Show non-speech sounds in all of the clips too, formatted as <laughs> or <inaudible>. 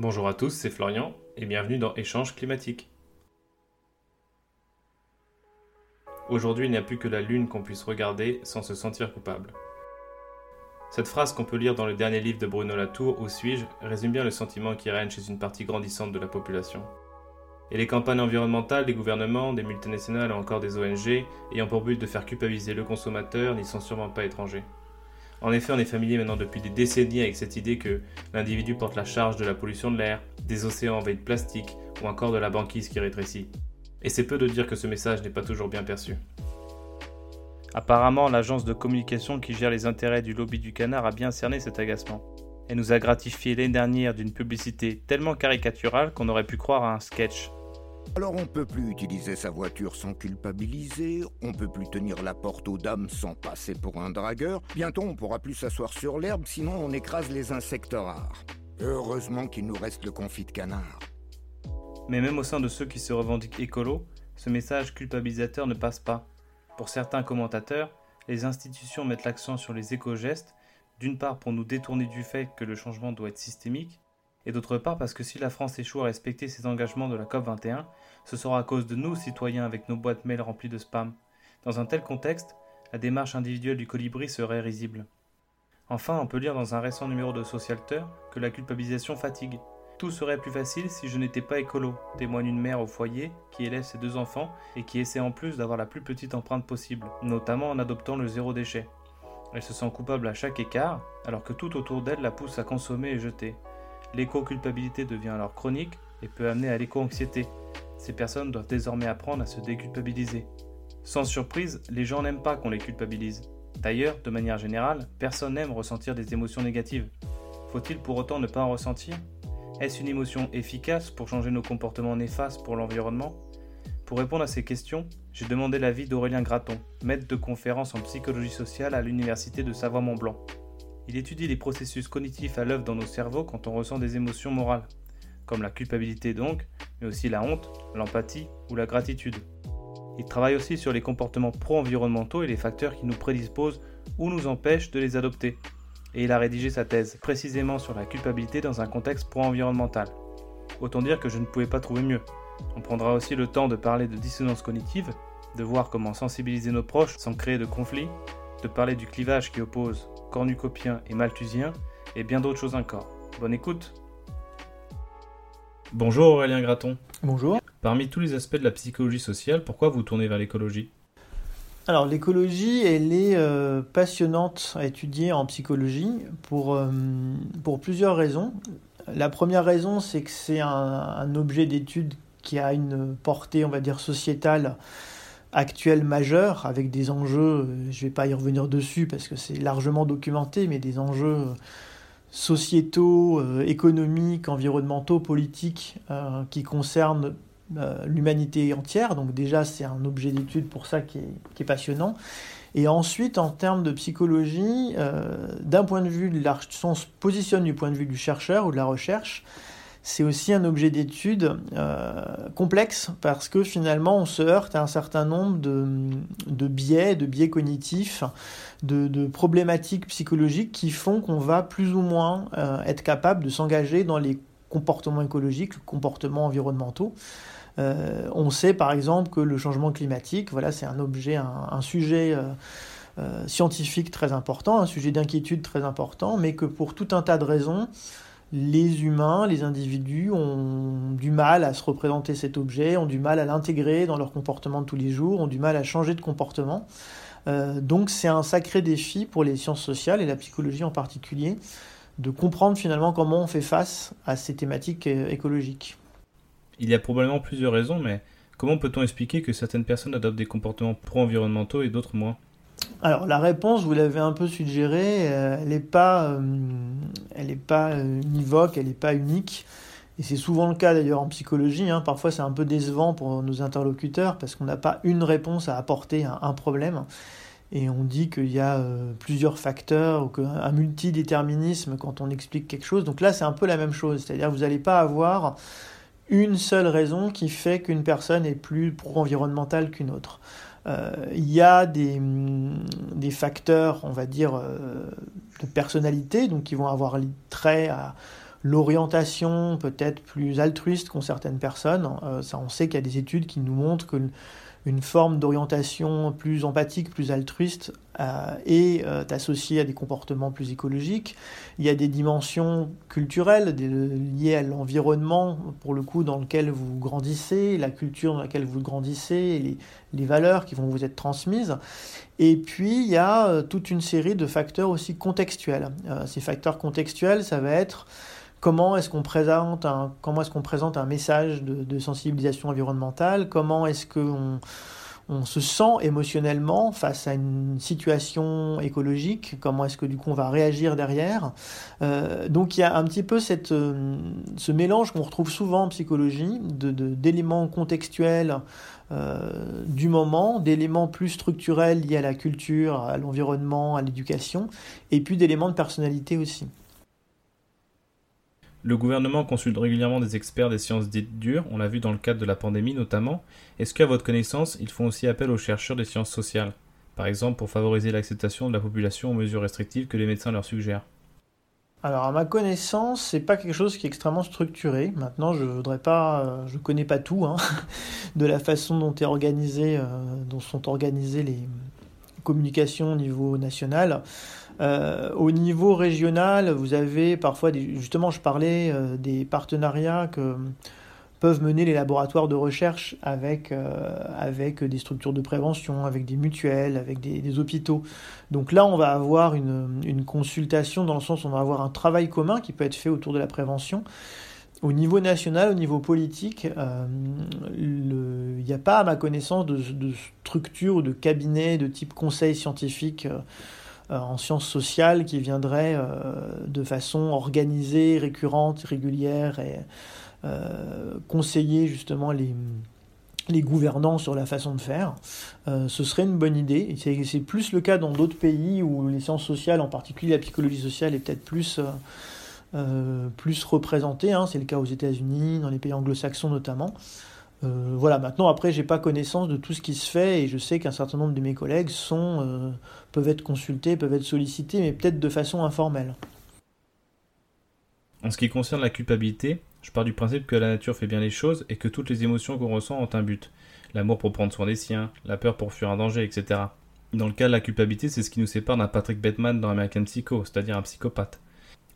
Bonjour à tous, c'est Florian et bienvenue dans Échange climatique. Aujourd'hui, il n'y a plus que la Lune qu'on puisse regarder sans se sentir coupable. Cette phrase qu'on peut lire dans le dernier livre de Bruno Latour, Où suis-je, résume bien le sentiment qui règne chez une partie grandissante de la population. Et les campagnes environnementales des gouvernements, des multinationales ou encore des ONG ayant pour but de faire culpabiliser le consommateur n'y sont sûrement pas étrangers. En effet, on est familier maintenant depuis des décennies avec cette idée que l'individu porte la charge de la pollution de l'air, des océans envahis de plastique ou encore de la banquise qui rétrécit. Et c'est peu de dire que ce message n'est pas toujours bien perçu. Apparemment, l'agence de communication qui gère les intérêts du lobby du canard a bien cerné cet agacement. Elle nous a gratifié l'année dernière d'une publicité tellement caricaturale qu'on aurait pu croire à un sketch. Alors on peut plus utiliser sa voiture sans culpabiliser, on peut plus tenir la porte aux dames sans passer pour un dragueur, bientôt on pourra plus s'asseoir sur l'herbe sinon on écrase les insectes rares. Heureusement qu'il nous reste le confit de canard. Mais même au sein de ceux qui se revendiquent écolo, ce message culpabilisateur ne passe pas. Pour certains commentateurs, les institutions mettent l'accent sur les éco-gestes, d'une part pour nous détourner du fait que le changement doit être systémique, et d'autre part parce que si la France échoue à respecter ses engagements de la COP21, ce sera à cause de nous, citoyens, avec nos boîtes mail remplies de spam. Dans un tel contexte, la démarche individuelle du colibri serait risible. Enfin, on peut lire dans un récent numéro de Socialter que la culpabilisation fatigue. Tout serait plus facile si je n'étais pas écolo, témoigne une mère au foyer qui élève ses deux enfants et qui essaie en plus d'avoir la plus petite empreinte possible, notamment en adoptant le zéro déchet. Elle se sent coupable à chaque écart, alors que tout autour d'elle la pousse à consommer et jeter. L'éco-culpabilité devient alors chronique et peut amener à l'éco-anxiété. Ces personnes doivent désormais apprendre à se déculpabiliser. Sans surprise, les gens n'aiment pas qu'on les culpabilise. D'ailleurs, de manière générale, personne n'aime ressentir des émotions négatives. Faut-il pour autant ne pas en ressentir? Est-ce une émotion efficace pour changer nos comportements néfastes pour l'environnement? Pour répondre à ces questions, j'ai demandé l'avis d'Aurélien Graton, maître de conférence en psychologie sociale à l'Université de Savoie-Mont-Blanc. Il étudie les processus cognitifs à l'œuvre dans nos cerveaux quand on ressent des émotions morales, comme la culpabilité donc, mais aussi la honte, l'empathie ou la gratitude. Il travaille aussi sur les comportements pro-environnementaux et les facteurs qui nous prédisposent ou nous empêchent de les adopter. Et il a rédigé sa thèse précisément sur la culpabilité dans un contexte pro-environnemental. Autant dire que je ne pouvais pas trouver mieux. On prendra aussi le temps de parler de dissonance cognitive, de voir comment sensibiliser nos proches sans créer de conflits, de parler du clivage qui oppose cornucopien et malthusien, et bien d'autres choses encore. Bonne écoute Bonjour Aurélien Graton. Bonjour. Parmi tous les aspects de la psychologie sociale, pourquoi vous tournez vers l'écologie? Alors l'écologie, elle est euh, passionnante à étudier en psychologie pour, euh, pour plusieurs raisons. La première raison, c'est que c'est un, un, objet d'étude qui a une portée, on va dire, sociétale actuelle majeure, avec des enjeux, je ne vais pas y revenir dessus parce que c'est largement documenté, mais des enjeux sociétaux, économiques, environnementaux, politiques, euh, qui concernent euh, l'humanité entière. Donc déjà, c'est un objet d'étude pour ça qui est, passionnant. Et ensuite, en termes de psychologie, euh, d'un point de vue, de la, on se positionne du point de vue du chercheur ou de la recherche, c'est aussi un objet d'étude euh, complexe parce que finalement on se heurte à un certain nombre de, de biais, de biais cognitifs, de, problématiques psychologiques qui font qu'on va plus ou moins euh, être capable de s'engager dans les comportements écologiques, comportements environnementaux. Euh, on sait par exemple que le changement climatique, voilà, c'est un objet, un, sujet scientifique très important, un sujet d'inquiétude très important, mais que pour tout un tas de raisons, les humains, les individus ont du mal à se représenter cet objet, ont du mal à l'intégrer dans leur comportement de tous les jours, ont du mal à changer de comportement. Euh, donc c'est un sacré défi pour les sciences sociales et la psychologie en particulier de comprendre finalement comment on fait face à ces thématiques euh, écologiques. Il y a probablement plusieurs raisons, mais comment peut-on expliquer que certaines personnes adoptent des comportements pro-environnementaux et d'autres moins? Alors la réponse, vous l'avez un peu suggéré, euh, elle n'est pas, euh, pas euh, univoque, elle n'est pas unique. Et c'est souvent le cas d'ailleurs en psychologie. Hein. Parfois c'est un peu décevant pour nos interlocuteurs parce qu'on n'a pas une réponse à apporter à un problème. Et on dit qu'il y a plusieurs facteurs ou qu'un multidéterminisme quand on explique quelque chose. Donc là c'est un peu la même chose. C'est-à-dire vous n'allez pas avoir une seule raison qui fait qu'une personne est plus pro-environnementale qu'une autre. Euh, il y a des, des, facteurs, on va dire, euh, de personnalité, donc qui vont avoir trait à l'orientation peut-être plus altruiste qu'ont certaines personnes. ça, on sait qu'il y a des études qui nous montrent que une forme d'orientation plus empathique, plus altruiste euh, est euh, associée à des comportements plus écologiques. Il y a des dimensions culturelles liées à l'environnement, pour le coup, dans lequel vous grandissez, la culture dans laquelle vous grandissez, les, les valeurs qui vont vous être transmises. Et puis, il y a euh, toute une série de facteurs aussi contextuels. ces facteurs contextuels, ça va être comment est-ce qu'on présente un, message de, sensibilisation environnementale, comment est-ce qu'on on se sent émotionnellement face à une situation écologique, comment est-ce que du coup on va réagir derrière? Euh, donc il y a un petit peu euh, ce mélange qu'on retrouve souvent en psychologie de, d'éléments contextuels euh, du moment, d'éléments plus structurels liés à la culture, à l'environnement, à l'éducation, et puis d'éléments de personnalité aussi. Le gouvernement consulte régulièrement des experts des sciences dites dures, on l'a vu dans le cadre de la pandémie notamment. Est-ce qu'à votre connaissance, ils font aussi appel aux chercheurs des sciences sociales? Par exemple, pour favoriser l'acceptation de la population aux mesures restrictives que les médecins leur suggèrent alors à ma connaissance, c'est pas quelque chose qui est extrêmement structuré. Maintenant, je voudrais pas, euh, je connais pas tout hein, <laughs> de la façon euh, dont sont organisées les communications au niveau national. Euh, au niveau régional, vous avez parfois, des, justement, je parlais euh, des partenariats que peuvent mener les laboratoires de recherche avec, euh, avec des structures de prévention, avec des mutuelles, avec des, hôpitaux. Donc là, on va avoir une, consultation dans le sens où on va avoir un travail commun qui peut être fait autour de la prévention. Au niveau national, au niveau politique, il n'y a pas, à ma connaissance, de, structure ou de cabinet de type conseil scientifique en sciences sociales qui viendraient euh, de façon organisée, récurrente, régulière et euh, conseiller justement les, gouvernants sur la façon de faire. ce serait une bonne idée. C'est plus le cas dans d'autres pays où les sciences sociales, en particulier la psychologie sociale, est peut-être plus, plus représentée. Hein. C'est le cas aux États-Unis, dans les pays anglo-saxons notamment. Euh, voilà, maintenant, après, j'ai pas connaissance de tout ce qui se fait et je sais qu'un certain nombre de mes collègues euh, peuvent être consultés, peuvent être sollicités, mais peut-être de façon informelle. En ce qui concerne la culpabilité, je pars du principe que la nature fait bien les choses et que toutes les émotions qu'on ressent ont un but. L'amour pour prendre soin des siens, la peur pour fuir un danger, etc. Dans le cas de la culpabilité, c'est ce qui nous sépare d'un Patrick Bateman dans American Psycho, c'est-à-dire un psychopathe.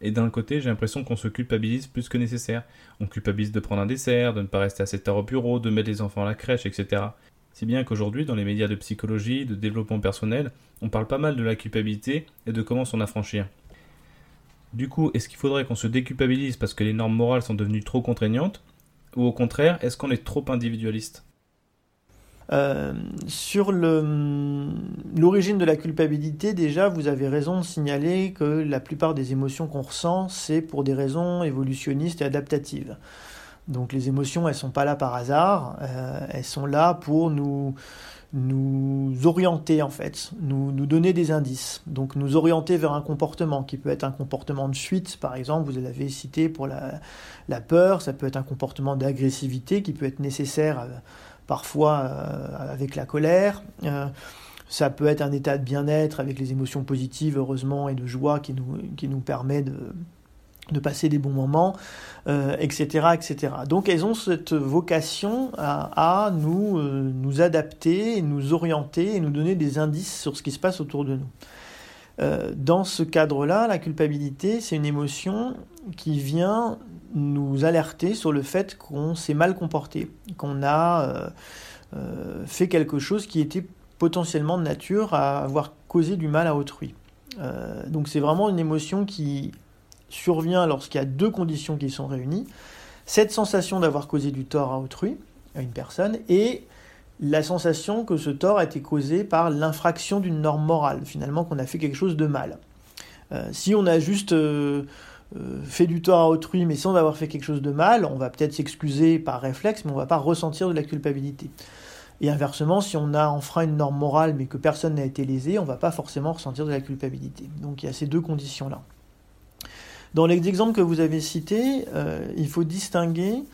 Et d'un côté, j'ai l'impression qu'on se culpabilise plus que nécessaire. On culpabilise de prendre un dessert, de ne pas rester 7 heures au bureau, de mettre les enfants à la crèche, etc. Si bien qu'aujourd'hui, dans les médias de psychologie, de développement personnel, on parle pas mal de la culpabilité et de comment s'en affranchir. Du coup, est-ce qu'il faudrait qu'on se déculpabilise parce que les normes morales sont devenues trop contraignantes? Ou au contraire, est-ce qu'on est trop individualiste? Euh, sur l'origine de la culpabilité, déjà, vous avez raison de signaler que la plupart des émotions qu'on ressent, c'est pour des raisons évolutionnistes et adaptatives. Donc les émotions, elles sont pas là par hasard, euh, elles sont là pour nous, nous orienter en fait, nous, nous donner des indices. Donc nous orienter vers un comportement qui peut être un comportement de fuite, par exemple, vous l'avez cité pour la, peur, ça peut être un comportement d'agressivité qui peut être nécessaire. À, parfois euh, avec la colère. Euh, ça peut être un état de bien-être avec les émotions positives, heureusement, et de joie qui nous, qui nous permet de, de passer des bons moments, etc., euh, etc. Donc elles ont cette vocation à, nous, nous adapter, nous orienter et nous donner des indices sur ce qui se passe autour de nous. dans ce cadre-là, la culpabilité, c'est une émotion qui vient nous alerter sur le fait qu'on s'est mal comporté, qu'on a euh, euh, fait quelque chose qui était potentiellement de nature à avoir causé du mal à autrui. Euh, donc c'est vraiment une émotion qui survient lorsqu'il y a deux conditions qui sont réunies. Cette sensation d'avoir causé du tort à autrui, à une personne, et la sensation que ce tort a été causé par l'infraction d'une norme morale, finalement qu'on a fait quelque chose de mal. si on a juste euh, fait du tort à autrui mais sans avoir fait quelque chose de mal, on va peut-être s'excuser par réflexe, mais on va pas ressentir de la culpabilité. Et inversement, si on a enfreint une norme morale mais que personne n'a été lésé, on va pas forcément ressentir de la culpabilité. Donc il y a ces deux conditions-là. Dans les exemples que vous avez cités, euh, il faut distinguer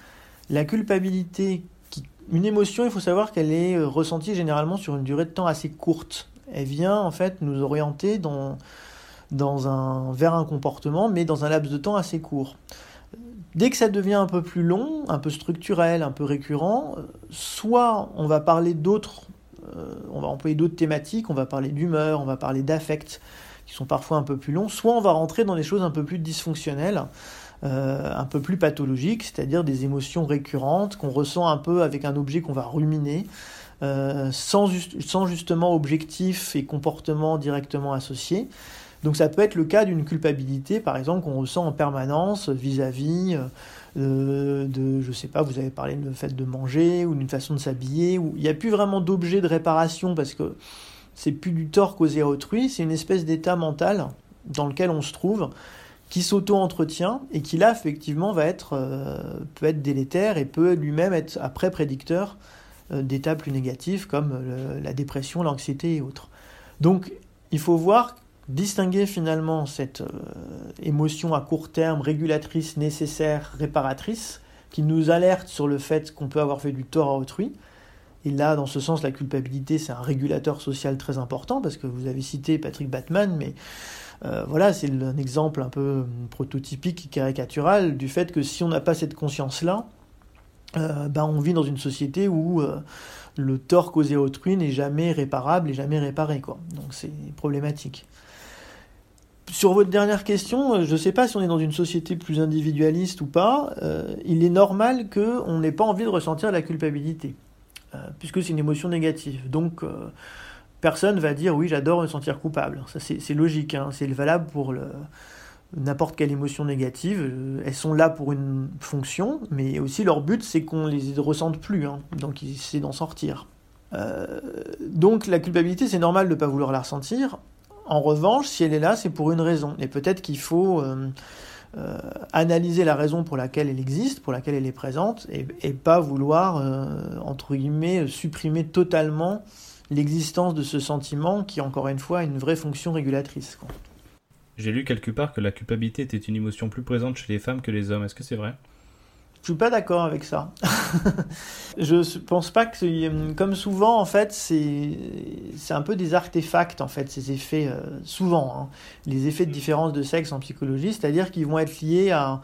la culpabilité. Qui, une émotion, il faut savoir qu'elle est euh, ressentie généralement sur une durée de temps assez courte. Elle vient en fait nous orienter dans vers un comportement, mais dans un laps de temps assez court. Dès que ça devient un peu plus long, un peu structurel, un peu récurrent, soit on va parler d'autres, euh, on va employer d'autres thématiques, on va parler d'humeur, on va parler d'affect, qui sont parfois un peu plus longs, soit on va rentrer dans des choses un peu plus dysfonctionnelles, euh, un peu plus pathologiques, c'est-à-dire des émotions récurrentes qu'on ressent un peu avec un objet qu'on va ruminer, euh, sans, sans justement objectif et comportement directement associés. Donc ça peut être le cas d'une culpabilité, par exemple, qu'on ressent en permanence vis-à-vis euh, de, je sais pas, vous avez parlé de fait de manger ou d'une façon de s'habiller, où il n'y a plus vraiment d'objet de réparation parce que c'est plus du tort causé à autrui, c'est une espèce d'état mental dans lequel on se trouve qui s'auto-entretient et qui là effectivement va être, euh, peut être délétère et peut lui-même être après prédicteur euh, d'états plus négatifs comme la dépression, l'anxiété et autres. Donc il faut voir distinguer finalement cette euh, émotion à court terme régulatrice, nécessaire, réparatrice, qui nous alerte sur le fait qu'on peut avoir fait du tort à autrui. Et là, dans ce sens, la culpabilité, c'est un régulateur social très important, parce que vous avez cité Patrick Batman, mais euh, voilà, c'est un exemple un peu prototypique, caricatural, du fait que si on n'a pas cette conscience-là, euh, ben on vit dans une société où le tort causé à autrui n'est jamais réparable et jamais réparé. Quoi. Donc c'est problématique. Sur votre dernière question, euh, je ne sais pas si on est dans une société plus individualiste ou pas, euh, il est normal qu'on n'ait pas envie de ressentir la culpabilité, euh, puisque c'est une émotion négative. Donc, personne va dire oui, j'adore me sentir coupable. C'est logique, hein. c'est valable pour n'importe quelle émotion négative. Elles sont là pour une fonction, mais aussi leur but, c'est qu'on les ressente plus, hein. donc c'est d'en sortir. donc la culpabilité, c'est normal de ne pas vouloir la ressentir. En revanche, si elle est là, c'est pour une raison. Et peut-être qu'il faut euh, euh, analyser la raison pour laquelle elle existe, pour laquelle elle est présente, et, pas vouloir, euh, entre guillemets, supprimer totalement l'existence de ce sentiment qui, encore une fois, a une vraie fonction régulatrice. J'ai lu quelque part que la culpabilité était une émotion plus présente chez les femmes que les hommes. Est-ce que c'est vrai? Je suis pas d'accord avec ça. <laughs> je pense pas que, comme souvent, en fait, c'est un peu des artefacts, en fait, ces effets, euh, souvent, hein. les effets de différence de sexe en psychologie, c'est-à-dire qu'ils vont être liés à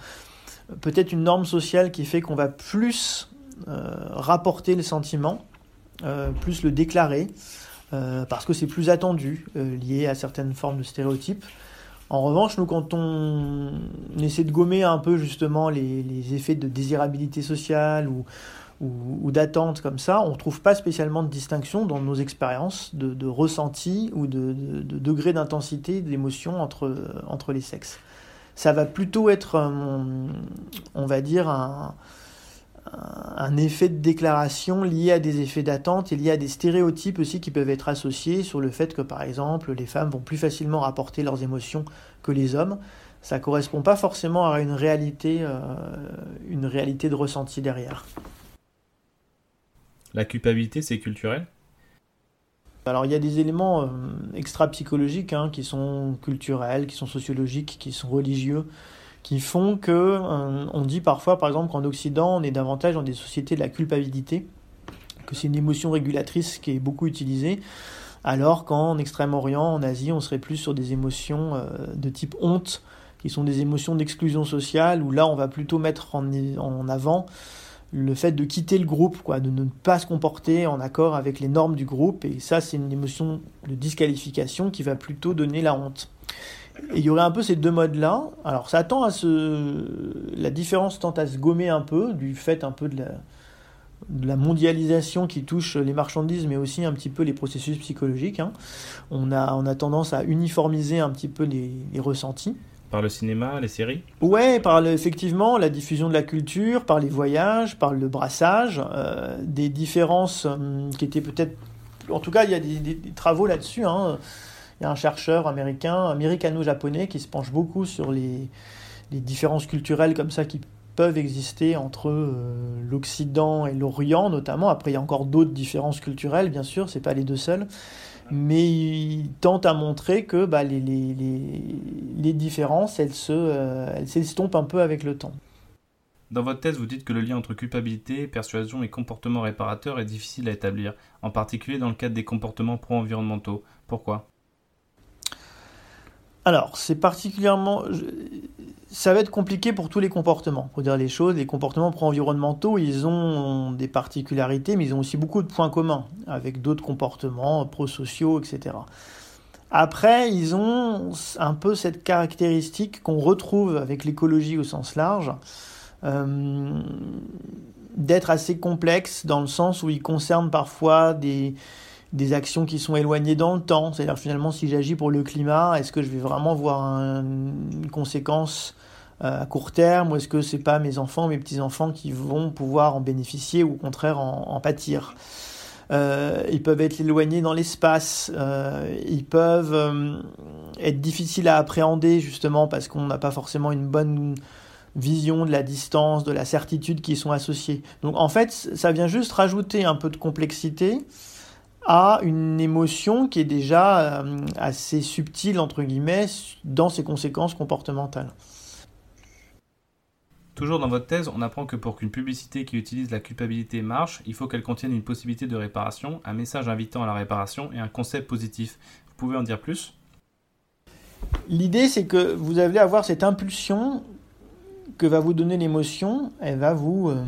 peut-être une norme sociale qui fait qu'on va plus euh, rapporter le sentiment, euh, plus le déclarer, parce que c'est plus attendu, lié à certaines formes de stéréotypes. En revanche, nous, quand on essaie de gommer un peu justement les, effets de désirabilité sociale ou, d'attente comme ça, on ne trouve pas spécialement de distinction dans nos expériences de, ressenti ou de, degré d'intensité d'émotion entre, entre les sexes. Ça va plutôt être, on va dire, un, un effet de déclaration lié à des effets d'attente et lié à des stéréotypes aussi qui peuvent être associés sur le fait que par exemple les femmes vont plus facilement rapporter leurs émotions que les hommes. Ça ne correspond pas forcément à une réalité, euh, une réalité de ressenti derrière. La culpabilité, c'est culturel? Alors il y a des éléments euh, extra-psychologiques hein, qui sont culturels, qui sont sociologiques, qui sont religieux, qui font que euh, on dit parfois, par exemple, qu'en Occident, on est davantage dans des sociétés de la culpabilité, que c'est une émotion régulatrice qui est beaucoup utilisée, alors qu'en Extrême-Orient, en Asie, on serait plus sur des émotions euh, de type honte, qui sont des émotions d'exclusion sociale, où là, on va plutôt mettre en, en avant le fait de quitter le groupe, quoi, de ne pas se comporter en accord avec les normes du groupe, et ça, c'est une émotion de disqualification qui va plutôt donner la honte. Et il y aurait un peu ces deux modes-là. Alors ça tend à se... La différence tend à se gommer un peu du fait un peu de la, de la mondialisation qui touche les marchandises, mais aussi un petit peu les processus psychologiques. Hein. On, a, on a tendance à uniformiser un petit peu les, les ressentis. Par le cinéma, les séries? Ouais, par effectivement la diffusion de la culture, par les voyages, par le brassage, euh, des différences hum, qui étaient peut-être... En tout cas, il y a des, des, des travaux là-dessus. Hein il y a un chercheur américain, américano-japonais, qui se penche beaucoup sur les, différences culturelles comme ça qui peuvent exister entre euh, l'Occident et l'Orient notamment. Après, il y a encore d'autres différences culturelles, bien sûr, c'est pas les deux seules. Mais il tente à montrer que bah, les, les, différences, elles se, euh, elles s'estompent un peu avec le temps. Dans votre thèse, vous dites que le lien entre culpabilité, persuasion et comportement réparateur est difficile à établir, en particulier dans le cadre des comportements pro-environnementaux. Pourquoi? Alors, c'est particulièrement. ça va être compliqué pour tous les comportements, pour dire les choses. Les comportements pro-environnementaux, ils ont des particularités, mais ils ont aussi beaucoup de points communs avec d'autres comportements pro-sociaux, etc. Après, ils ont un peu cette caractéristique qu'on retrouve avec l'écologie au sens large, euh, d'être assez complexe dans le sens où ils concernent parfois des, des actions qui sont éloignées dans le temps. C'est-à-dire finalement, si j'agis pour le climat, est-ce que je vais vraiment voir une conséquence euh, à court terme ou est-ce que c'est pas mes enfants, mes petits-enfants qui vont pouvoir en bénéficier ou au contraire en, pâtir? Euh, ils peuvent être éloignés dans l'espace, euh, ils peuvent être difficiles à appréhender justement parce qu'on n'a pas forcément une bonne vision de la distance, de la certitude qui sont associées. Donc en fait, ça vient juste rajouter un peu de complexité à une émotion qui est déjà euh, assez subtile, entre guillemets, dans ses conséquences comportementales. Toujours dans votre thèse, on apprend que pour qu'une publicité qui utilise la culpabilité marche, il faut qu'elle contienne une possibilité de réparation, un message invitant à la réparation et un concept positif. Vous pouvez en dire plus? L'idée, c'est que vous allez avoir cette impulsion que va vous donner l'émotion, elle va vous... Euh,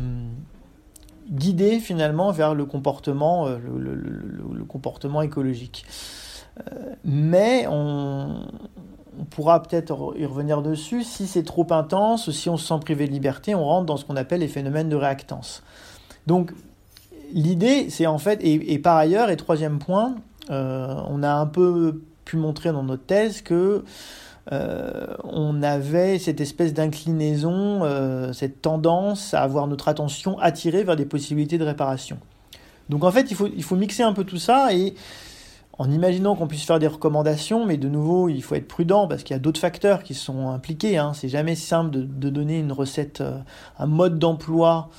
guider finalement vers le comportement, euh, le, comportement écologique. Euh, mais on, pourra peut-être y revenir dessus, si c'est trop intense, si on se sent privé de liberté, on rentre dans ce qu'on appelle les phénomènes de réactance. Donc l'idée, c'est en fait, et, par ailleurs, et troisième point, euh, on a un peu pu montrer dans notre thèse que euh, on avait cette espèce d'inclinaison, euh, cette tendance à avoir notre attention attirée vers des possibilités de réparation. Donc en fait, il faut, il faut mixer un peu tout ça et en imaginant qu'on puisse faire des recommandations, mais de nouveau, il faut être prudent parce qu'il y a d'autres facteurs qui sont impliqués. Hein. C'est jamais simple de, donner une recette, euh, un mode d'emploi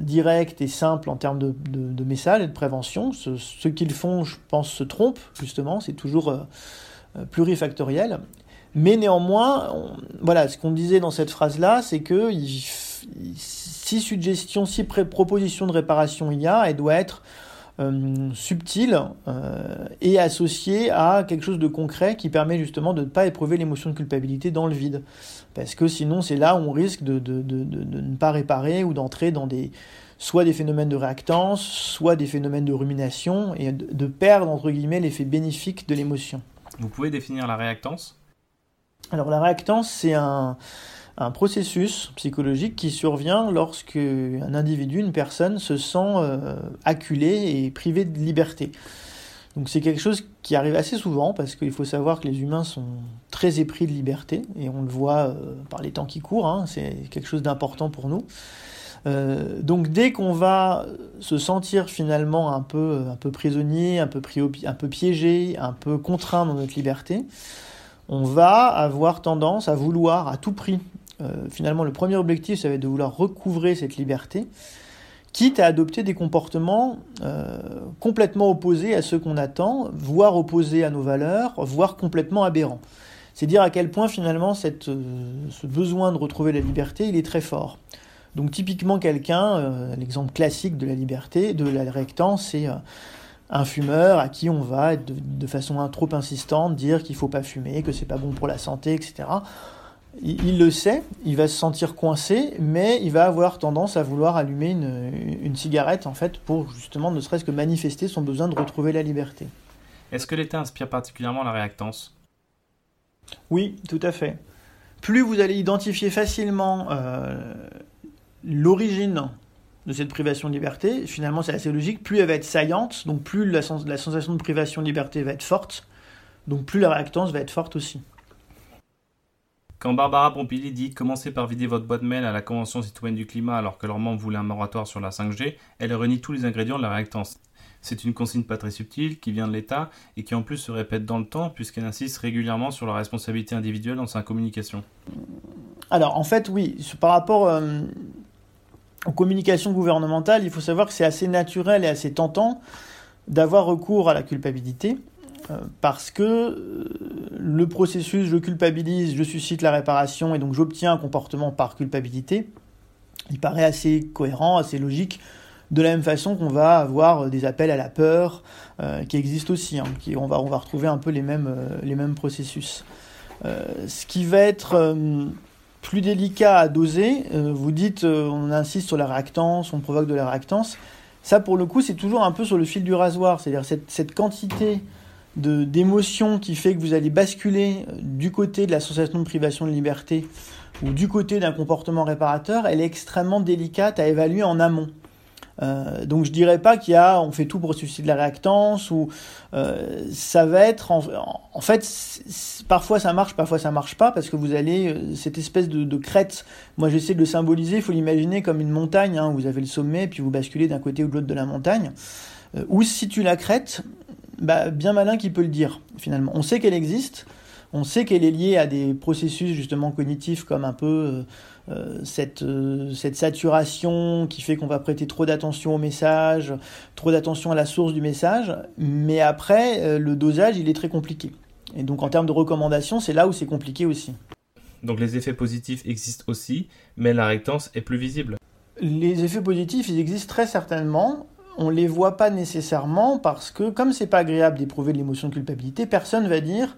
direct et simple en termes de, de, message et de prévention. Ceux, ceux qui le font, je pense, se trompent, justement. C'est toujours plurifactoriel. Mais néanmoins, voilà, ce qu'on disait dans cette phrase-là, c'est que si suggestion, si proposition de réparation il y a, elle doit être euh, subtile euh, et associée à quelque chose de concret qui permet justement de ne pas éprouver l'émotion de culpabilité dans le vide. Parce que sinon, c'est là où on risque de, de ne pas réparer ou d'entrer dans des soit des phénomènes de réactance, soit des phénomènes de rumination et de perdre entre guillemets l'effet bénéfique de l'émotion. Vous pouvez définir la réactance alors la réactance, c'est un, processus psychologique qui survient lorsque un individu, une personne, se sent euh, acculé et privé de liberté. Donc c'est quelque chose qui arrive assez souvent parce qu'il faut savoir que les humains sont très épris de liberté et on le voit euh, par les temps qui courent, hein, c'est quelque chose d'important pour nous. Euh, donc dès qu'on va se sentir finalement un peu, un peu prisonnier, un peu, piégé, un peu contraint dans notre liberté, on va avoir tendance à vouloir à tout prix, euh, finalement le premier objectif ça va être de vouloir recouvrer cette liberté, quitte à adopter des comportements euh, complètement opposés à ceux qu'on attend, voire opposés à nos valeurs, voire complètement aberrants. C'est dire à quel point finalement ce besoin de retrouver la liberté, il est très fort. Donc typiquement quelqu'un, l'exemple classique de la liberté, de la réactance, c'est un fumeur à qui on va de, façon trop insistante dire qu'il faut pas fumer, que c'est pas bon pour la santé, etc. Il, le sait, il va se sentir coincé, mais il va avoir tendance à vouloir allumer une, cigarette en fait pour justement ne serait-ce que manifester son besoin de retrouver la liberté. Est-ce que l'État inspire particulièrement la réactance? Oui, tout à fait. Plus vous allez identifier facilement euh, l'origine de cette privation de liberté, finalement c'est assez logique, plus elle va être saillante, donc plus la, la, sensation de privation de liberté va être forte, donc plus la réactance va être forte aussi. Quand Barbara Pompili dit Commencez par vider votre boîte mail à la Convention citoyenne du climat alors que leurs membres voulaient un moratoire sur la 5G, elle réunit tous les ingrédients de la réactance. C'est une consigne pas très subtile qui vient de l'État et qui en plus se répète dans le temps puisqu'elle insiste régulièrement sur la responsabilité individuelle dans sa communication. Alors en fait oui, par rapport euh, en communication gouvernementale, il faut savoir que c'est assez naturel et assez tentant d'avoir recours à la culpabilité euh, parce que euh, le processus je culpabilise, je suscite la réparation et donc j'obtiens un comportement par culpabilité, il paraît assez cohérent, assez logique, de la même façon qu'on va avoir des appels à la peur euh, qui existent aussi, hein, on, va, retrouver un peu les mêmes processus. ce qui va être plus délicat à doser. vous dites, on insiste sur la réactance, on provoque de la réactance. Ça, pour le coup, c'est toujours un peu sur le fil du rasoir. C'est-à-dire cette, cette quantité d'émotion qui fait que vous allez basculer du côté de la sensation de privation de liberté ou du côté d'un comportement réparateur, elle est extrêmement délicate à évaluer en amont. Euh, donc je dirais pas qu'il y a, on fait tout pour susciter de la réactance ou euh, ça va être en, fait parfois ça marche, parfois ça marche pas parce que vous allez euh, cette espèce de, crête. Moi j'essaie de le symboliser, il faut l'imaginer comme une montagne. Hein, vous avez le sommet puis vous basculez d'un côté ou de l'autre de la montagne. où se situe la crête bah, bien malin qui peut le dire finalement. On sait qu'elle existe, on sait qu'elle est liée à des processus justement cognitifs comme un peu cette, euh, cette saturation qui fait qu'on va prêter trop d'attention au message, trop d'attention à la source du message, mais après le dosage il est très compliqué. Et donc en termes de recommandations, c'est là où c'est compliqué aussi. Donc les effets positifs existent aussi, mais la réactance est plus visible. Les effets positifs, ils existent très certainement on les voit pas nécessairement parce que comme c'est pas agréable d'éprouver de l'émotion de culpabilité, personne va dire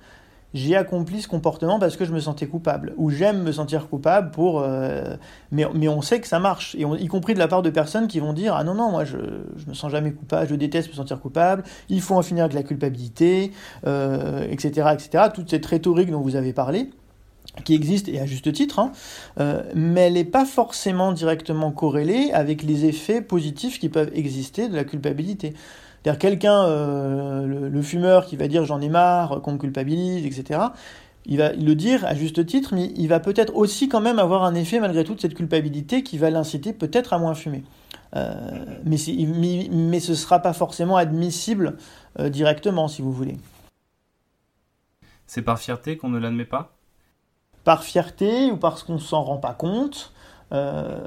j'ai accompli ce comportement parce que je me sentais coupable. Ou j'aime me sentir coupable pour euh, mais, mais on sait que ça marche. Et y compris de la part de personnes qui vont dire ah non non moi je je me sens jamais coupable je déteste me sentir coupable il faut en finir avec la culpabilité euh, etc etc toute cette rhétorique dont vous avez parlé qui existe et à juste titre, hein, euh, mais elle n'est pas forcément directement corrélée avec les effets positifs qui peuvent exister de la culpabilité. C'est-à-dire quelqu'un, euh, le, fumeur qui va dire j'en ai marre, qu'on me culpabilise, etc., il va le dire à juste titre, mais il va peut-être aussi quand même avoir un effet malgré tout de cette culpabilité qui va l'inciter peut-être à moins fumer. Euh, mais, mais, ce ne sera pas forcément admissible directement, si vous voulez. C'est par fierté qu'on ne l'admet pas? Par fierté ou parce qu'on ne s'en rend pas compte, euh,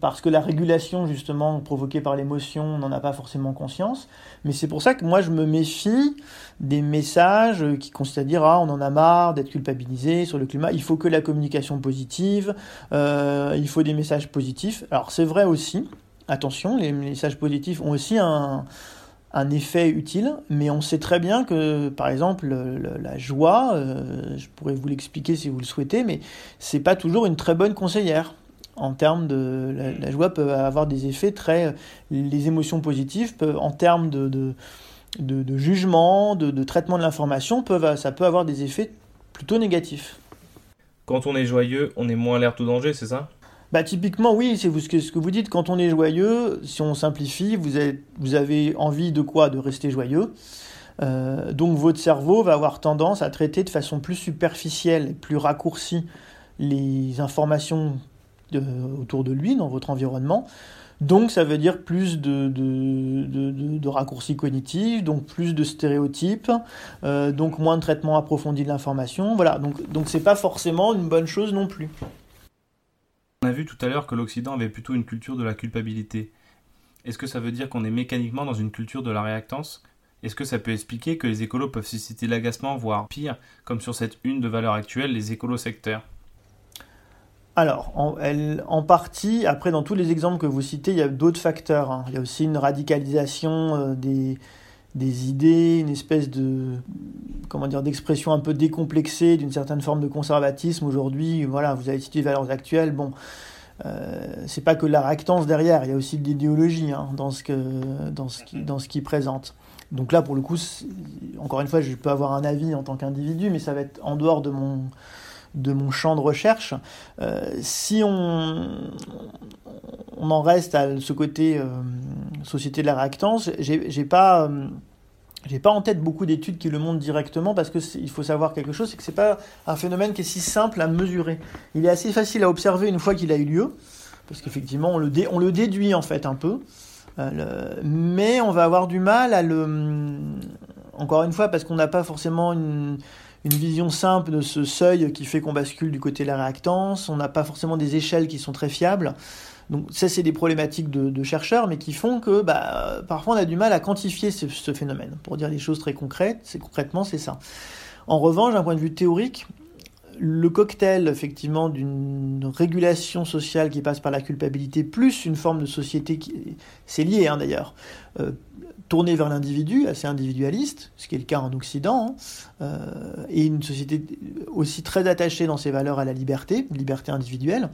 parce que la régulation justement provoquée par l'émotion, on n'en a pas forcément conscience. Mais c'est pour ça que moi je me méfie des messages qui consistent à dire ah on en a marre d'être culpabilisé sur le climat. Il faut que la communication positive, euh, il faut des messages positifs. Alors c'est vrai aussi. Attention, les messages positifs ont aussi un, effet utile, mais on sait très bien que, par exemple, la joie, euh, je pourrais vous l'expliquer si vous le souhaitez, mais c'est pas toujours une très bonne conseillère. En termes de la, joie peut avoir des effets très, les émotions positives peuvent, en termes de, de, de, jugement, de, traitement de l'information, peuvent, ça peut avoir des effets plutôt négatifs. Quand on est joyeux, on est moins alerte au danger, c'est ça? Bah, typiquement, oui, c'est ce que vous dites. Quand on est joyeux, si on simplifie, vous avez, vous avez envie de quoi? De rester joyeux. Euh, donc votre cerveau va avoir tendance à traiter de façon plus superficielle, plus raccourcie les informations autour de lui, dans votre environnement. Donc ça veut dire plus de, de, de, raccourcis cognitifs, donc plus de stéréotypes, euh, donc moins de traitement approfondi de l'information. Voilà, donc donc c'est pas forcément une bonne chose non plus. On a vu tout à l'heure que l'Occident avait plutôt une culture de la culpabilité. Est-ce que ça veut dire qu'on est mécaniquement dans une culture de la réactance? Est-ce que ça peut expliquer que les écolos peuvent susciter l'agacement, voire pire, comme sur cette une de valeur actuelle, les écolos sectaires alors, en, partie, après dans tous les exemples que vous citez, il y a d'autres facteurs. Hein. Il y a aussi une radicalisation euh, des, idées, une espèce de comment dire d'expression un peu décomplexée d'une certaine forme de conservatisme aujourd'hui. Voilà, vous avez cité les valeurs actuelles. Bon, euh, c'est pas que la réactance derrière, il y a aussi de l'idéologie hein, dans ce dans ce qui présente. Donc là, pour le coup, encore une fois, je peux avoir un avis en tant qu'individu, mais ça va être en dehors de mon de mon champ de recherche. Euh, si on, on en reste à ce côté euh, société de la réactance, j'ai pas. Euh, j'ai pas en tête beaucoup d'études qui le montrent directement parce que il faut savoir quelque chose, c'est que c'est pas un phénomène qui est si simple à mesurer. Il est assez facile à observer une fois qu'il a eu lieu, parce qu'effectivement on le, on le déduit en fait un peu, mais on va avoir du mal à le, encore une fois parce qu'on n'a pas forcément une, une vision simple de ce seuil qui fait qu'on bascule du côté de la réactance. On n'a pas forcément des échelles qui sont très fiables. Donc ça, c'est des problématiques de, chercheurs, mais qui font que bah, parfois on a du mal à quantifier ce, phénomène. Pour dire des choses très concrètes, c'est concrètement c'est ça. En revanche, d'un point de vue théorique, le cocktail effectivement d'une régulation sociale qui passe par la culpabilité, plus une forme de société qui c'est lié hein, d'ailleurs, euh, tournée vers l'individu, assez individualiste, ce qui est le cas en Occident, hein, euh, et une société aussi très attachée dans ses valeurs à la liberté, liberté individuelle,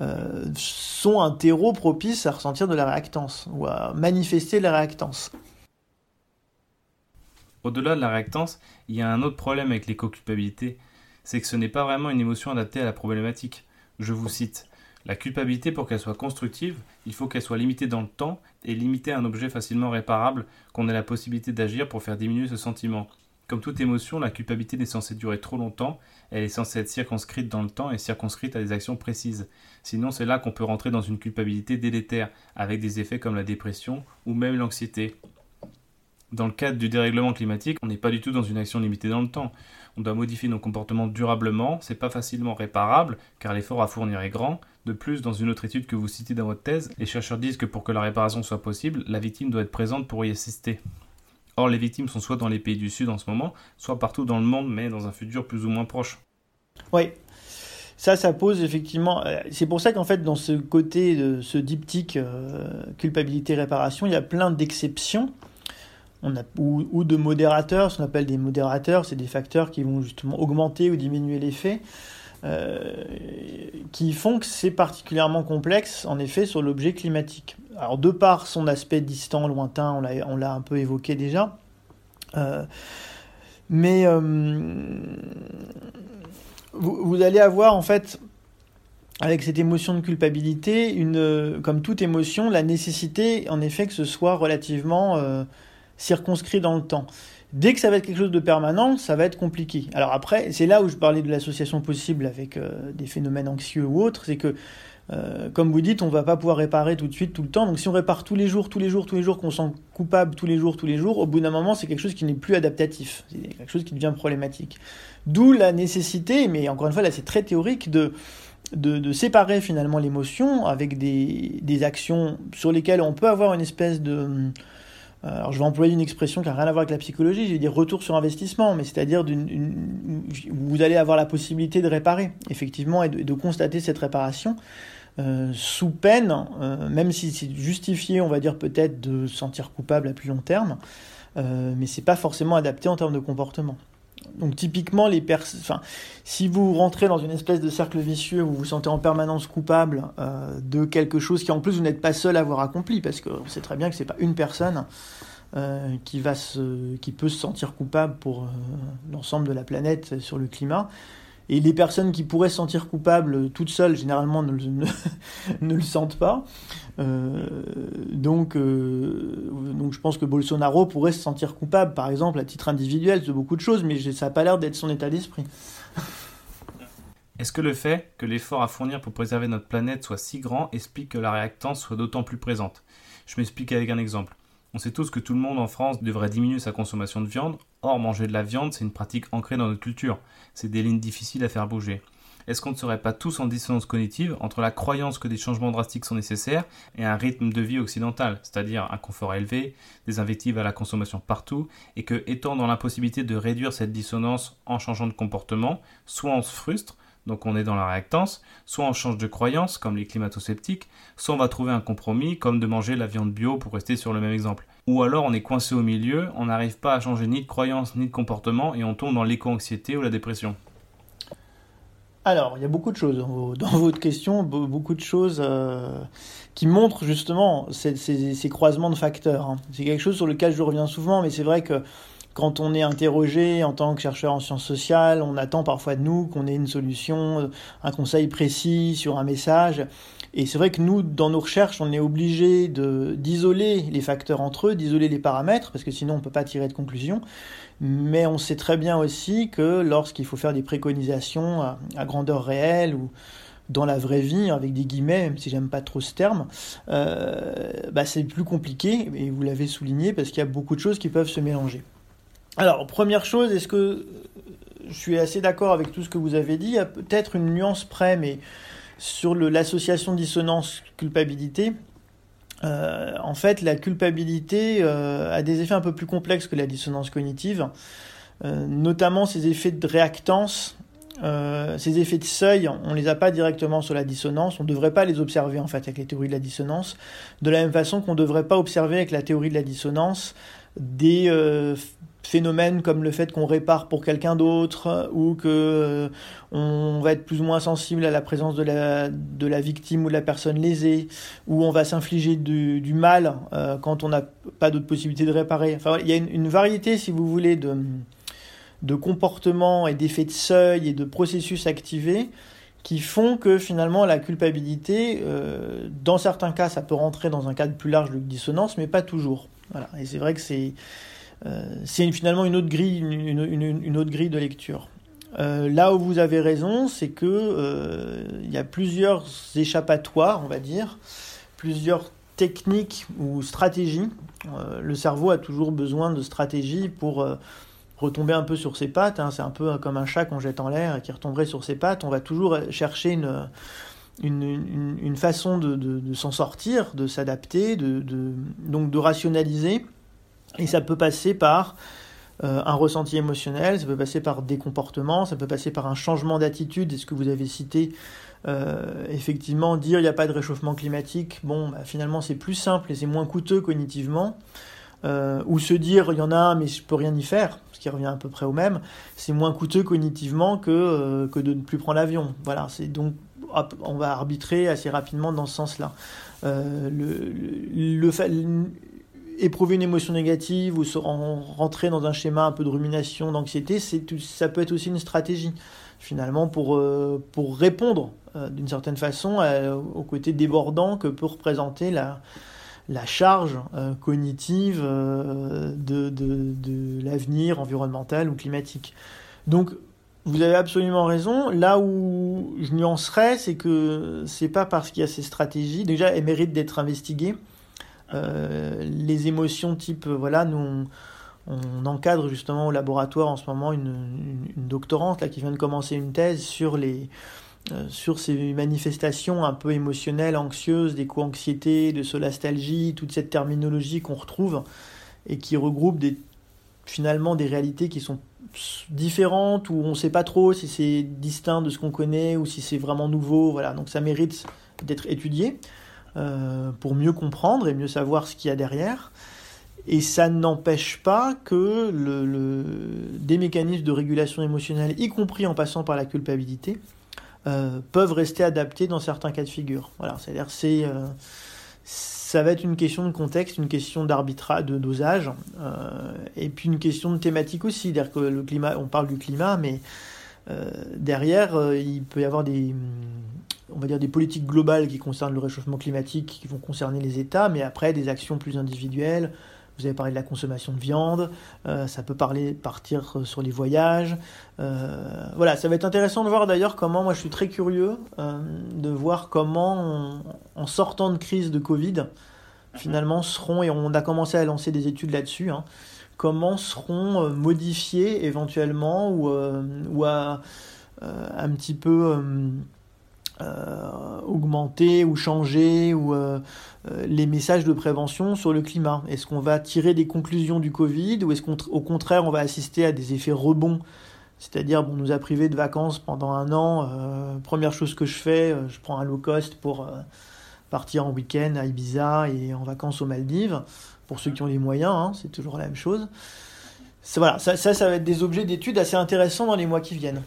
euh, sont un terreau propice à ressentir de la réactance ou à manifester la réactance. Au-delà de la réactance, il y a un autre problème avec l'éco-culpabilité, c'est que ce n'est pas vraiment une émotion adaptée à la problématique. Je vous cite. La culpabilité, pour qu'elle soit constructive, il faut qu'elle soit limitée dans le temps et limitée à un objet facilement réparable, qu'on ait la possibilité d'agir pour faire diminuer ce sentiment. Comme toute émotion, la culpabilité n'est censée durer trop longtemps, elle est censée être circonscrite dans le temps et circonscrite à des actions précises. Sinon, c'est là qu'on peut rentrer dans une culpabilité délétère, avec des effets comme la dépression ou même l'anxiété. Dans le cadre du dérèglement climatique, on n'est pas du tout dans une action limitée dans le temps. On doit modifier nos comportements durablement, c'est pas facilement réparable, car l'effort à fournir est grand. De plus, dans une autre étude que vous citez dans votre thèse, les chercheurs disent que pour que la réparation soit possible, la victime doit être présente pour y assister. Or, les victimes sont soit dans les pays du Sud en ce moment, soit partout dans le monde, mais dans un futur plus ou moins proche. Oui, ça, ça pose effectivement. Euh, c'est pour ça qu'en fait, dans ce côté de ce diptyque euh, culpabilité-réparation, il y a plein d'exceptions on a, ou, de modérateurs, ce qu'on appelle des modérateurs, c'est des facteurs qui vont justement augmenter ou diminuer l'effet, euh, qui font que c'est particulièrement complexe, en effet, sur l'objet climatique. Alors, de par son aspect distant, lointain, on l'a un peu évoqué déjà, euh, mais euh, vous, allez avoir, en fait, avec cette émotion de culpabilité, comme toute émotion, la nécessité, en effet, que ce soit relativement circonscrit dans le temps. Dès que ça va être quelque chose de permanent, ça va être compliqué. Alors après, c'est là où je parlais de l'association possible avec euh, des phénomènes anxieux ou autres, c'est que, euh, comme vous dites, on va pas pouvoir réparer tout de suite, tout le temps. Donc si on répare tous les jours, tous les jours, tous les jours, qu'on sent coupable tous les jours, tous les jours, au bout d'un moment, c'est quelque chose qui n'est plus adaptatif. C'est quelque chose qui devient problématique. D'où la nécessité, mais encore une fois, là c'est très théorique, de, de, séparer finalement l'émotion avec des, des actions sur lesquelles on peut avoir une espèce de alors je vais employer une expression qui n'a rien à voir avec la psychologie, je vais dire retour sur investissement, mais c'est-à-dire vous allez avoir la possibilité de réparer, effectivement, et de, constater cette réparation. Euh, sous peine, euh, même si c'est justifié, on va dire peut-être de se sentir coupable à plus long terme, euh, mais c'est pas forcément adapté en termes de comportement. Donc typiquement, les enfin, si vous rentrez dans une espèce de cercle vicieux où vous vous sentez en permanence coupable euh, de quelque chose qui en plus vous n'êtes pas seul à avoir accompli, parce qu'on sait très bien que c'est pas une personne euh, qui, va se, qui peut se sentir coupable pour euh, l'ensemble de la planète sur le climat, et les personnes qui pourraient se sentir coupables toutes seules, généralement, <laughs> ne, le sentent pas. Euh, donc, euh, donc je pense que Bolsonaro pourrait se sentir coupable, par exemple, à titre individuel, de beaucoup de choses, mais ça n'a pas l'air d'être son état d'esprit. <laughs> Est-ce que le fait que l'effort à fournir pour préserver notre planète soit si grand explique que la réactance soit d'autant plus présente? Je m'explique avec un exemple. On sait tous que tout le monde en France devrait diminuer sa consommation de viande. Or, manger de la viande, c'est une pratique ancrée dans notre culture. C'est des lignes difficiles à faire bouger. Est-ce qu'on ne serait pas tous en dissonance cognitive entre la croyance que des changements drastiques sont nécessaires et un rythme de vie occidental, c'est-à-dire un confort élevé, des invectives à la consommation partout, et que, étant dans l'impossibilité de réduire cette dissonance en changeant de comportement, soit on se frustre, donc on est dans la réactance, soit on change de croyance, comme les climato-sceptiques, soit on va trouver un compromis, comme de manger la viande bio pour rester sur le même exemple. Ou alors on est coincé au milieu, on n'arrive pas à changer ni de croyance ni de comportement et on tombe dans l'éco-anxiété ou la dépression. Alors, il y a beaucoup de choses dans votre question, beaucoup de choses euh, qui montrent justement ces, croisements de facteurs. Hein. C'est quelque chose sur lequel je reviens souvent, mais c'est vrai que quand on est interrogé en tant que chercheur en sciences sociales, on attend parfois de nous qu'on ait une solution, un conseil précis sur un message. Et c'est vrai que nous, dans nos recherches, on est obligé d'isoler les facteurs entre eux, d'isoler les paramètres, parce que sinon on ne peut pas tirer de conclusion. Mais on sait très bien aussi que lorsqu'il faut faire des préconisations à, grandeur réelle ou dans la vraie vie, avec des guillemets, même si j'aime pas trop ce terme, euh, bah c'est plus compliqué, et vous l'avez souligné, parce qu'il y a beaucoup de choses qui peuvent se mélanger. Alors, première chose, est-ce que je suis assez d'accord avec tout ce que vous avez dit? Il y a peut-être une nuance près, mais sur l'association dissonance-culpabilité, euh, en fait, la culpabilité euh, a des effets un peu plus complexes que la dissonance cognitive, euh, notamment ces effets de réactance ces effets de seuil, on ne les a pas directement sur la dissonance, on ne devrait pas les observer en fait avec les théories de la dissonance, de la même façon qu'on ne devrait pas observer avec la théorie de la dissonance des phénomènes comme le fait qu'on répare pour quelqu'un d'autre ou que euh, on va être plus ou moins sensible à la présence de la, de la victime ou de la personne lésée ou on va s'infliger du, mal euh, quand on n'a pas d'autre possibilité de réparer. Enfin, il y a une, une, variété, si vous voulez, de, de comportements et d'effets de seuil et de processus activés qui font que finalement la culpabilité, euh, dans certains cas, ça peut rentrer dans un cadre plus large de dissonance, mais pas toujours. Voilà. Et c'est vrai que c'est euh, c'est finalement une autre grille, une, autre grille de lecture. Euh, là où vous avez raison, c'est que euh, il y a plusieurs échappatoires, on va dire, plusieurs techniques ou stratégies. le cerveau a toujours besoin de stratégies pour retomber un peu sur ses pattes. Hein. C'est un peu comme un chat qu'on jette en l'air et qui retomberait sur ses pattes. On va toujours chercher une, façon de, s'en sortir, de s'adapter, donc de rationaliser et ça peut passer par euh, un ressenti émotionnel, ça peut passer par des comportements, ça peut passer par un changement d'attitude. Est-ce que vous avez cité euh, effectivement dire il n'y a pas de réchauffement climatique Bon, bah, finalement c'est plus simple et c'est moins coûteux cognitivement. Euh, ou se dire il y en a un mais je peux rien y faire, ce qui revient à peu près au même, c'est moins coûteux cognitivement que, que de ne plus prendre l'avion. Voilà, c'est donc on va arbitrer assez rapidement dans ce sens-là. le, éprouver une émotion négative ou rentrer dans un schéma un peu de rumination, d'anxiété, ça peut être aussi une stratégie finalement pour, euh, pour répondre euh, d'une certaine façon au côté débordant que peut représenter la, la charge euh, cognitive de, de, de l'avenir environnemental ou climatique. Donc vous avez absolument raison. Là où je nuancerais, c'est que c'est pas parce qu'il y a ces stratégies, déjà elles méritent d'être investiguées, les émotions type, euh, voilà, nous on, encadre justement au laboratoire en ce moment une, doctorante là, qui vient de commencer une thèse sur les, euh, sur ces manifestations un peu émotionnelles, anxieuses, d'éco-anxiété, de solastalgie, toute cette terminologie qu'on retrouve et qui regroupe des, finalement des réalités qui sont différentes où on ne sait pas trop si c'est distinct de ce qu'on connaît ou si c'est vraiment nouveau. Voilà, donc ça mérite d'être étudié. Euh, pour mieux comprendre et mieux savoir ce qu'il y a derrière. Et ça n'empêche pas que des mécanismes de régulation émotionnelle, y compris en passant par la culpabilité, euh, peuvent rester adaptés dans certains cas de figure. Voilà, c'est-à-dire c'est euh, ça va être une question de contexte, une question d'arbitrage, de dosage, et puis une question de thématique aussi. C'est-à-dire que le climat, on parle du climat, mais derrière, il peut y avoir des on va dire des politiques globales qui concernent le réchauffement climatique, qui vont concerner les États, mais après des actions plus individuelles. Vous avez parlé de la consommation de viande, euh, ça peut parler partir euh, sur les voyages. Euh, voilà, ça va être intéressant de voir d'ailleurs comment, moi je suis très curieux de voir comment, en sortant de crise de Covid, finalement seront, et on a commencé à lancer des études là-dessus, hein, comment seront modifiés éventuellement ou, ou à, un petit peu euh, augmenter ou changer euh, euh, les messages de prévention sur le climat Est-ce qu'on va tirer des conclusions du Covid ou est-ce qu'au contraire on va assister à des effets rebonds? C'est-à-dire, bon, on nous a privé de vacances pendant un an. première chose que je fais, je prends un low cost pour partir en week-end à Ibiza et en vacances aux Maldives. Pour ceux qui ont les moyens, hein, c'est toujours la même chose. Voilà, ça, ça, ça va être des objets d'études assez intéressants dans les mois qui viennent.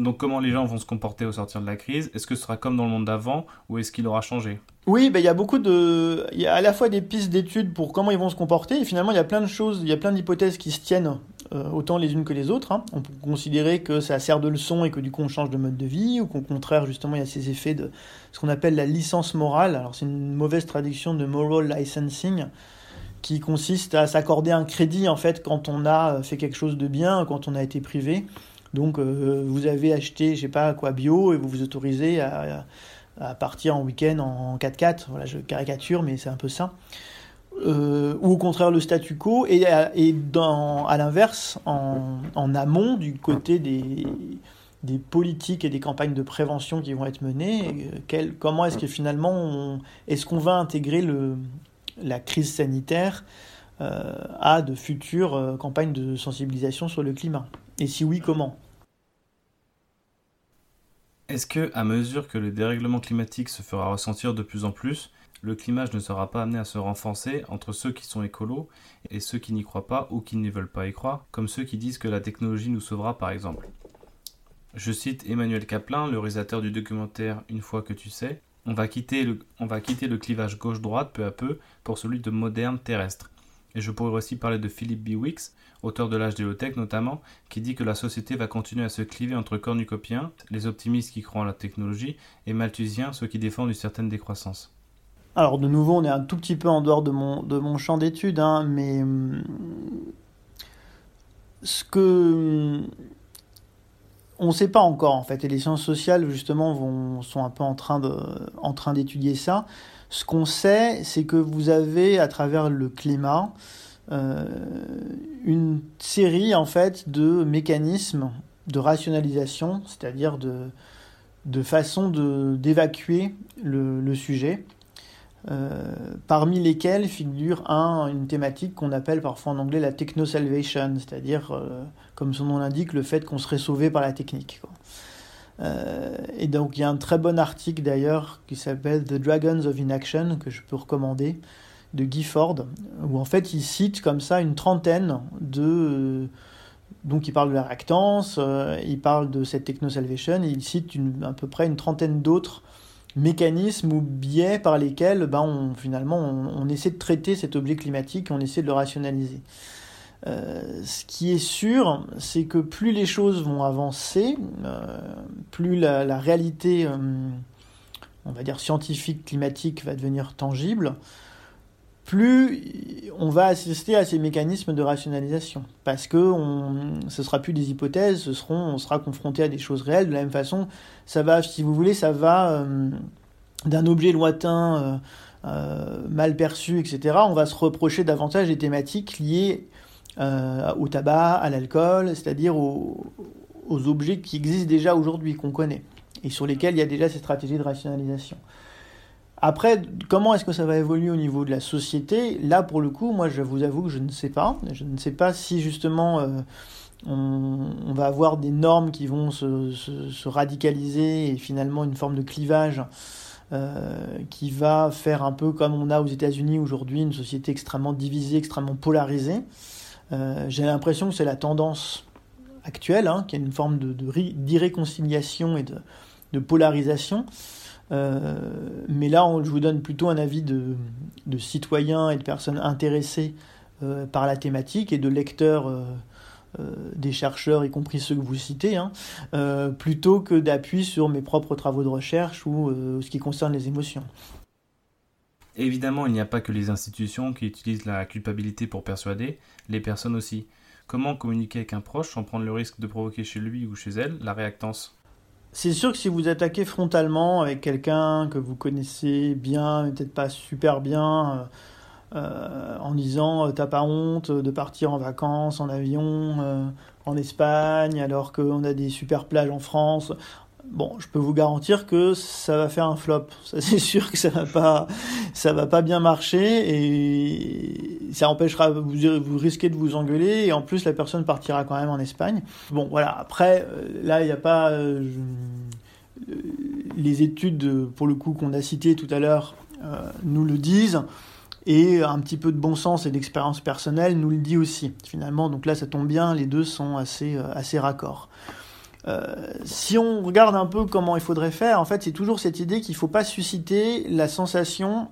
Donc comment les gens vont se comporter au sortir de la crise? Est-ce que ce sera comme dans le monde d'avant ou est-ce qu'il aura changé? Oui, ben, il y a beaucoup de... Il y a à la fois des pistes d'études pour comment ils vont se comporter et finalement il y a plein de choses, il y a plein d'hypothèses qui se tiennent euh, autant les unes que les autres. Hein. On peut considérer que ça sert de leçon et que du coup on change de mode de vie ou qu'au contraire justement il y a ces effets de ce qu'on appelle la licence morale. Alors c'est une mauvaise traduction de moral licensing qui consiste à s'accorder un crédit en fait quand on a fait quelque chose de bien, quand on a été privé. Donc euh, vous avez acheté, je sais pas quoi, bio et vous vous autorisez à, partir en week-end en 4x4. Voilà, je caricature, mais c'est un peu ça. Euh, ou au contraire le statu quo, et, à l'inverse, en, amont, du côté des, politiques et des campagnes de prévention qui vont être menées, quel, comment est-ce que finalement, est-ce qu'on va intégrer la crise sanitaire euh, à de futures campagnes de sensibilisation sur le climat? Et si oui, comment? Est-ce que, à mesure que le dérèglement climatique se fera ressentir de plus en plus, le climat ne sera pas amené à se renforcer entre ceux qui sont écolos et ceux qui n'y croient pas ou qui ne veulent pas y croire, comme ceux qui disent que la technologie nous sauvera par exemple? Je cite Emmanuel Kaplan, le réalisateur du documentaire Une fois que tu sais, on va quitter le, on va quitter le clivage gauche-droite peu à peu pour celui de moderne terrestre. Et je pourrais aussi parler de Philippe Biwix, auteur de l'âge tech notamment, qui dit que la société va continuer à se cliver entre cornucopiens, les optimistes qui croient en la technologie, et malthusiens, ceux qui défendent une certaine décroissance. Alors de nouveau, on est un tout petit peu en dehors de mon, de mon champ d'études, hein, mais hum, ce que hum, on ne sait pas encore en fait, et les sciences sociales justement vont, sont un peu en train, d'étudier ça. Ce qu'on sait, c'est que vous avez à travers le climat euh, une série en fait de mécanismes de rationalisation, c'est-à-dire de, de façon d'évacuer le sujet. Euh, parmi lesquels figure un, une thématique qu'on appelle parfois en anglais la techno-salvation, c'est-à-dire, euh, comme son nom l'indique, le fait qu'on serait sauvé par la technique. Euh, et donc il y a un très bon article d'ailleurs qui s'appelle The Dragons of Inaction, que je peux recommander, de Guy Ford, où en fait il cite comme ça une trentaine de... donc il parle de la réactance, il parle de cette techno-salvation, et il cite à peu près une trentaine d'autres mécanismes ou biais par lesquels ben, on, finalement on, essaie de traiter cet objet climatique, on essaie de le rationaliser. Euh, ce qui est sûr, c'est que plus les choses vont avancer, euh, plus la, réalité, euh, on va dire scientifique, climatique va devenir tangible, plus on va assister à ces mécanismes de rationalisation. Parce que ce sera plus des hypothèses, ce seront, on sera confronté à des choses réelles. De la même façon, ça va, si vous voulez, ça va euh, d'un objet lointain, euh, euh, mal perçu, etc. On va se reprocher davantage des thématiques liées au tabac, à l'alcool, c'est-à-dire aux objets qui existent déjà aujourd'hui, qu'on connaît, et sur lesquels il y a déjà ces stratégies de rationalisation. Après, comment est-ce que ça va évoluer au niveau de la société? Là, pour le coup, moi, je vous avoue que je ne sais pas. Je ne sais pas si justement euh, on, va avoir des normes qui vont se, radicaliser et finalement une forme de clivage euh, qui va faire un peu comme on a aux États-Unis aujourd'hui, une société extrêmement divisée, extrêmement polarisée. Euh, j'ai l'impression que c'est la tendance actuelle, hein, qu'il y a une forme d'irréconciliation et de, de polarisation. Euh, mais là, je vous donne plutôt un avis de, citoyens et de personnes intéressées euh, par la thématique et de lecteurs euh, des chercheurs, y compris ceux que vous citez, hein, plutôt que d'appui sur mes propres travaux de recherche ou ce qui concerne les émotions. Évidemment, il n'y a pas que les institutions qui utilisent la culpabilité pour persuader, les personnes aussi. Comment communiquer avec un proche sans prendre le risque de provoquer chez lui ou chez elle la réactance? C'est sûr que si vous attaquez frontalement avec quelqu'un que vous connaissez bien, mais peut-être pas super bien, euh, euh, en disant euh, t'as pas honte de partir en vacances en avion en Espagne alors qu'on a des super plages en France, Bon, je peux vous garantir que ça va faire un flop. <laughs> Ça, c'est sûr que ça va pas, ça va pas bien marcher et ça empêchera, vous, risquez de vous engueuler et en plus la personne partira quand même en Espagne. Bon, voilà. Après, euh, là, il n'y a pas euh, les études pour le coup qu'on a citées tout à l'heure euh, nous le disent et un petit peu de bon sens et d'expérience personnelle nous le dit aussi finalement. Donc là, ça tombe bien, les deux sont assez assez raccords. Euh, si on regarde un peu comment il faudrait faire, en fait, c'est toujours cette idée qu'il ne faut pas susciter la sensation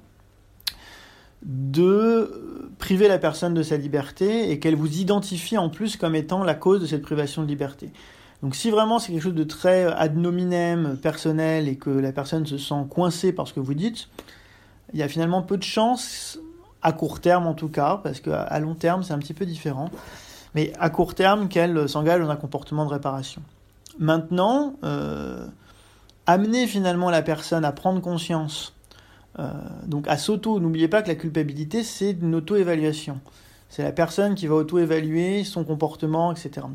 de priver la personne de sa liberté et qu'elle vous identifie en plus comme étant la cause de cette privation de liberté. Donc si vraiment c'est quelque chose de très ad nominem, personnel, et que la personne se sent coincée par ce que vous dites, il y a finalement peu de chances, à court terme en tout cas, parce qu'à long terme c'est un petit peu différent, mais à court terme qu'elle s'engage dans un comportement de réparation. Maintenant, euh, amener finalement la personne à prendre conscience, euh, donc à s'auto, n'oubliez pas que la culpabilité, c'est une auto-évaluation. C'est la personne qui va auto-évaluer son comportement, etc.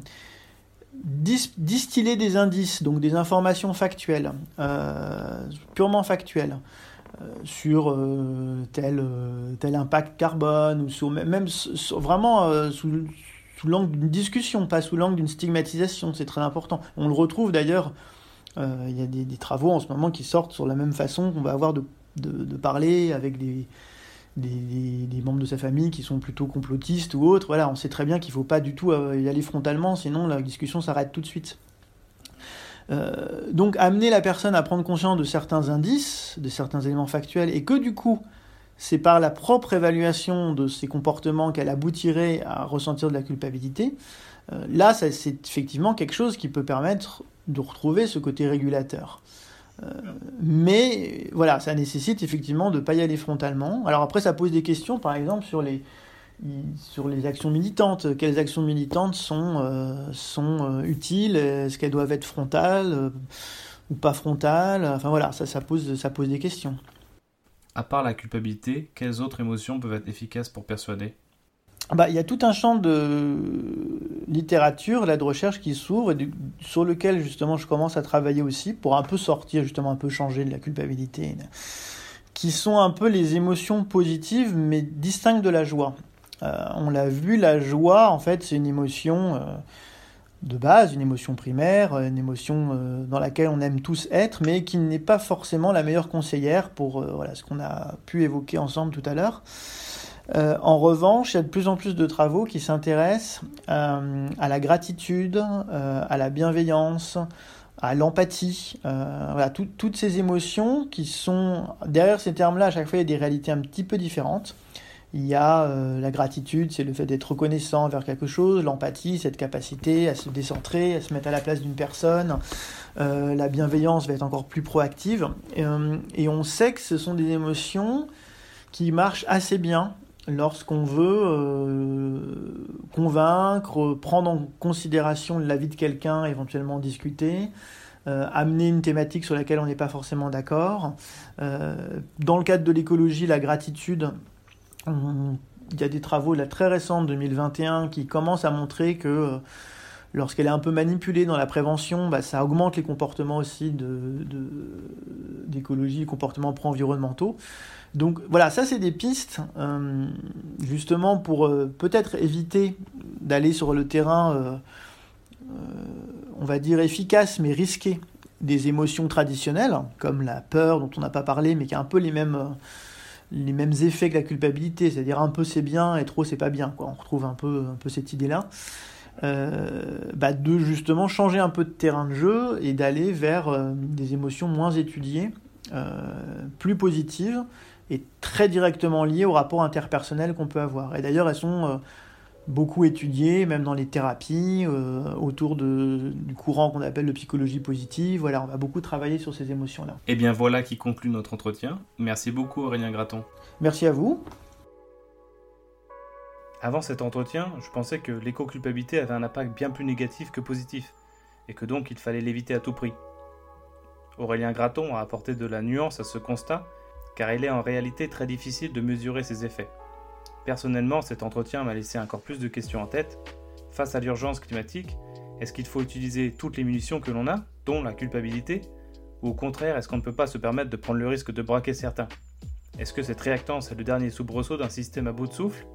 distiller des indices, donc des informations factuelles, euh, purement factuelles, sur tel, tel impact carbone, ou sur, même vraiment sous, sous l'angle d'une discussion, pas sous l'angle d'une stigmatisation, c'est très important. On le retrouve d'ailleurs Il y a des, travaux en ce moment qui sortent sur la même façon qu'on va avoir de, parler avec des, des, membres de sa famille qui sont plutôt complotistes ou autres. Voilà, on sait très bien qu'il ne faut pas du tout y aller frontalement, sinon la discussion s'arrête tout de suite. donc amener la personne à prendre conscience de certains indices, de certains éléments factuels, et que du coup, c'est par la propre évaluation de ses comportements qu'elle aboutirait à ressentir de la culpabilité, euh, là, c'est effectivement quelque chose qui peut permettre de retrouver ce côté régulateur. Euh, mais voilà, ça nécessite effectivement de ne pas y aller frontalement. Alors après, ça pose des questions, par exemple, sur les, actions militantes. Quelles actions militantes sont, euh, utiles? Est-ce qu'elles doivent être frontales ou pas frontales? Enfin voilà, ça, pose, ça pose des questions. À part la culpabilité, quelles autres émotions peuvent être efficaces pour persuader? Bah, il y a tout un champ de littérature, là, de recherche qui s'ouvre et sur lequel justement je commence à travailler aussi pour un peu sortir, justement un peu changer de la culpabilité, qui sont un peu les émotions positives mais distinctes de la joie. Euh, on l'a vu, la joie, en fait, c'est une émotion euh, de base, une émotion primaire, une émotion euh, dans laquelle on aime tous être, mais qui n'est pas forcément la meilleure conseillère pour voilà, ce qu'on a pu évoquer ensemble tout à l'heure. Euh, en revanche, il y a de plus en plus de travaux qui s'intéressent euh, à la gratitude, euh, à la bienveillance, à l'empathie, voilà, toutes ces émotions qui sont derrière ces termes-là. À chaque fois, il y a des réalités un petit peu différentes. Il y a la gratitude, c'est le fait d'être reconnaissant envers quelque chose. L'empathie, cette capacité à se décentrer, à se mettre à la place d'une personne. la bienveillance va être encore plus proactive. et on sait que ce sont des émotions qui marchent assez bien lorsqu'on veut euh, convaincre, prendre en considération l'avis de quelqu'un, éventuellement discuter, euh, amener une thématique sur laquelle on n'est pas forcément d'accord. Euh, dans le cadre de l'écologie, la gratitude, il y a des travaux là, très récents de 2021 qui commencent à montrer que lorsqu'elle est un peu manipulée dans la prévention, bah, ça augmente les comportements aussi d'écologie, les comportements pro-environnementaux. Donc voilà, ça c'est des pistes euh, justement pour euh, peut-être éviter d'aller sur le terrain, euh, on va dire efficace mais risqué des émotions traditionnelles, comme la peur dont on n'a pas parlé mais qui a un peu les mêmes, les mêmes effets que la culpabilité, c'est-à-dire un peu c'est bien et trop c'est pas bien. Quoi. On retrouve un peu, un peu cette idée-là. Bah, de justement changer un peu de terrain de jeu et d'aller vers des émotions moins étudiées, plus positives, est très directement liée au rapport interpersonnel qu'on peut avoir. Et d'ailleurs, elles sont euh, beaucoup étudiées, même dans les thérapies, euh, autour de, du courant qu'on appelle de psychologie positive. Voilà, on va beaucoup travailler sur ces émotions-là. Et eh bien voilà qui conclut notre entretien. Merci beaucoup Aurélien Graton. Merci à vous. Avant cet entretien, je pensais que l'éco-culpabilité avait un impact bien plus négatif que positif, et que donc il fallait l'éviter à tout prix. Aurélien Graton a apporté de la nuance à ce constat car il est en réalité très difficile de mesurer ses effets. Personnellement, cet entretien m'a laissé encore plus de questions en tête. Face à l'urgence climatique, est-ce qu'il faut utiliser toutes les munitions que l'on a, dont la culpabilité Ou au contraire, est-ce qu'on ne peut pas se permettre de prendre le risque de braquer certains? Est-ce que cette réactance est le dernier soubresaut d'un système à bout de souffle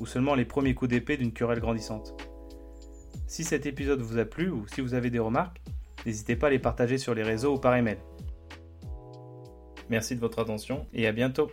Ou seulement les premiers coups d'épée d'une querelle grandissante? Si cet épisode vous a plu ou si vous avez des remarques, n'hésitez pas à les partager sur les réseaux ou par email. Merci de votre attention et à bientôt.